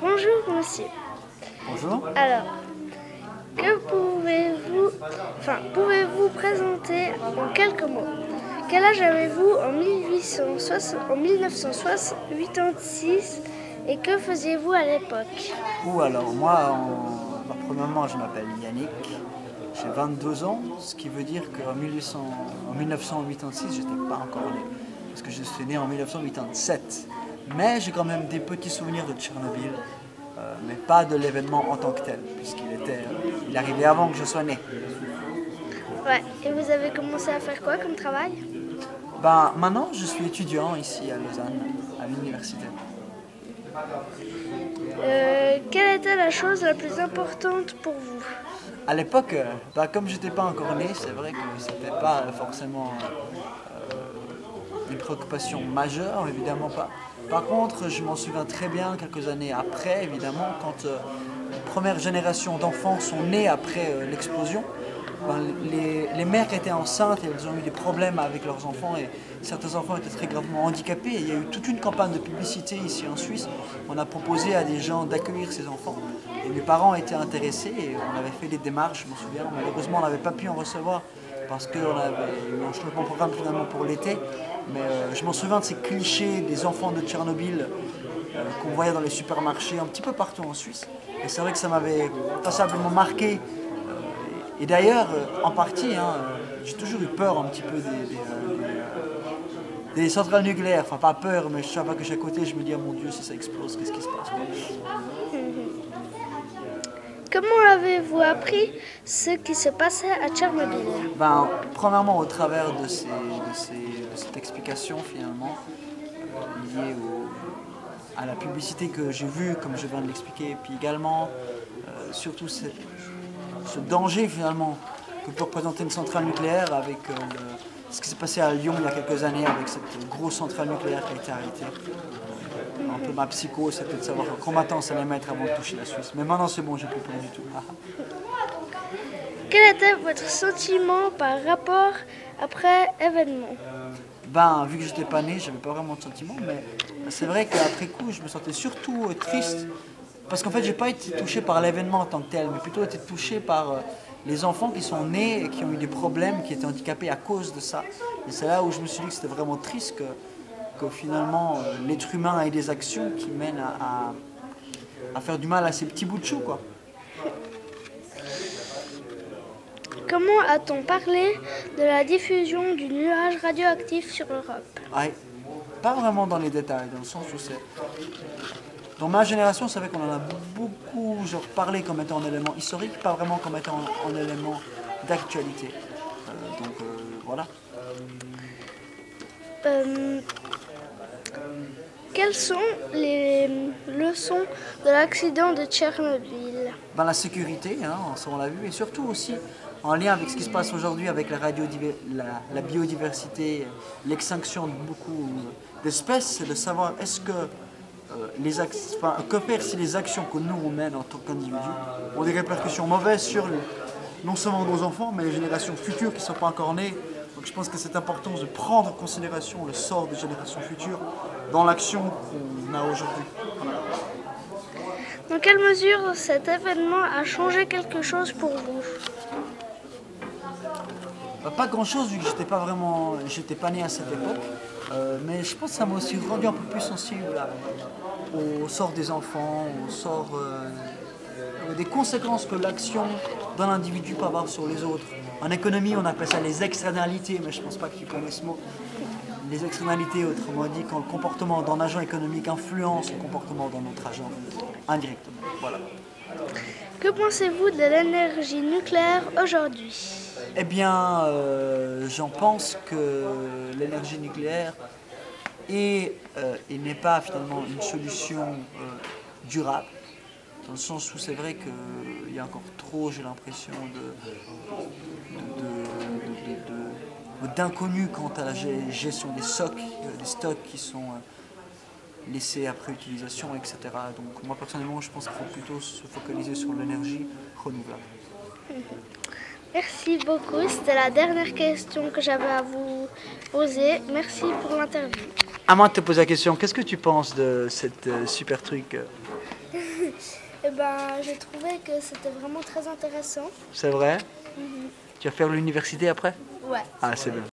Bonjour monsieur. Bonjour. Alors, que pouvez-vous, enfin, pouvez-vous présenter en quelques mots? Quel âge avez-vous en, 1860 en 1986 et que faisiez-vous à l'époque? Ou alors moi, en... bah, premièrement, je m'appelle Yannick. J'ai 22 ans, ce qui veut dire qu'en 1800 en 1986, j'étais pas encore né. Parce que je suis né en 1987. Mais j'ai quand même des petits souvenirs de Tchernobyl, euh, mais pas de l'événement en tant que tel, puisqu'il était, euh, il arrivait avant que je sois né. Ouais, et vous avez commencé à faire quoi comme travail? Ben, maintenant, je suis étudiant ici à Lausanne, à l'université. Euh, quelle était la chose la plus importante pour vous? À l'époque, bah, comme j'étais pas encore né, c'est vrai que c'était pas forcément préoccupation majeure, évidemment pas. Par contre, je m'en souviens très bien quelques années après, évidemment, quand euh, la première génération d'enfants sont nés après euh, l'explosion. ben, les, les mères étaient enceintes, elles ont eu des problèmes avec leurs enfants et certains enfants étaient très gravement handicapés. Et il y a eu toute une campagne de publicité ici en Suisse. On a proposé à des gens d'accueillir ces enfants. Et mes parents étaient intéressés et on avait fait des démarches, je me souviens. Malheureusement, on n'avait pas pu en recevoir parce qu'on avait eu un changement de programme finalement pour l'été. Mais euh, je m'en souviens de ces clichés des enfants de Tchernobyl euh, qu'on voyait dans les supermarchés un petit peu partout en Suisse. Et c'est vrai que ça m'avait passablement marqué. Euh, et d'ailleurs, en partie, hein, j'ai toujours eu peur un petit peu des, centrales nucléaires. Enfin, pas peur, mais je sais pas que chaque côté, je me dis, ah mon Dieu, si ça explose, qu'est-ce qui se passe. Comment avez-vous appris ce qui se passait à Tchernobyl Ben, premièrement, au travers de, ces, cette explication, finalement, euh, liée à la publicité que j'ai vue, comme je viens de l'expliquer, puis également, euh, surtout ce danger, finalement, que peut représenter une centrale nucléaire avec euh, ce qui s'est passé à Lyon il y a quelques années avec cette grosse centrale nucléaire qui a été arrêtée. Un peu ma psycho, c'était de savoir combien de temps ça allait mettre avant de toucher la Suisse. Mais maintenant, c'est bon, j'ai plus peur du tout. Ah. Quel était votre sentiment par rapport après événement? Ben, vu que j'étais pas né, j'avais pas vraiment de sentiment, mais c'est vrai qu'après coup, je me sentais surtout euh, triste. Parce qu'en fait, j'ai pas été touché par l'événement en tant que tel, mais plutôt été touché par euh, les enfants qui sont nés et qui ont eu des problèmes, qui étaient handicapés à cause de ça. Et c'est là où je me suis dit que c'était vraiment triste que, que finalement euh, l'être humain ait des actions qui mènent à, à- à faire du mal à ces petits bouts de chou, quoi. Comment a-t-on parlé de la diffusion du nuage radioactif sur l'Europe? Ouais. Pas vraiment dans les détails, dans le sens où c'est. Dans ma génération, c'est vrai qu'on en a beaucoup genre, parlé comme étant un élément historique, pas vraiment comme étant un, un élément d'actualité. Euh, donc euh, voilà. Euh, Quelles sont les leçons de l'accident de Tchernobyl Ben, la sécurité, hein, on l'a vu, et surtout aussi en lien avec ce qui se passe aujourd'hui avec la, biodiversité, l'extinction de beaucoup d'espèces, c'est de savoir est-ce que euh, les que faire si les actions que nous on mène en tant qu'individus ont des répercussions mauvaises sur non seulement nos enfants, mais les générations futures qui ne sont pas encore nées. Donc je pense que c'est important de prendre en considération le sort des générations futures dans l'action qu'on a aujourd'hui. Dans quelle mesure cet événement a changé quelque chose pour vous Bah, Pas grand chose vu que j'étais pas vraiment, j'étais pas né à cette époque. Euh, mais je pense que ça m'a aussi rendu un peu plus sensible au sort des enfants, au sort euh, euh, des conséquences que l'action d'un individu peut avoir sur les autres. En économie, on appelle ça les externalités, mais je pense pas que tu connais ce mot. Les externalités, autrement dit, quand le comportement d'un agent économique influence le comportement d'un autre agent indirectement. Voilà. Que pensez-vous de l'énergie nucléaire aujourd'hui? Eh bien, euh, j'en pense que l'énergie nucléaire est euh, et n'est pas finalement une solution euh, durable, dans le sens où c'est vrai qu'il y a encore trop, j'ai l'impression, de, de- de- de- de- de- d'inconnus quant à la gestion des stocks, euh, des stocks qui sont euh, laissés après utilisation, etc. Donc moi personnellement, je pense qu'il faut plutôt se focaliser sur l'énergie renouvelable. Merci beaucoup. C'était la dernière question que j'avais à vous poser. Merci pour l'interview. À moi de te poser la question, qu'est-ce que tu penses de cette euh, super truc euh, Eh ben, j'ai trouvé que c'était vraiment très intéressant. C'est vrai? Tu vas faire l'université après? Ouais. Ah, c'est bien.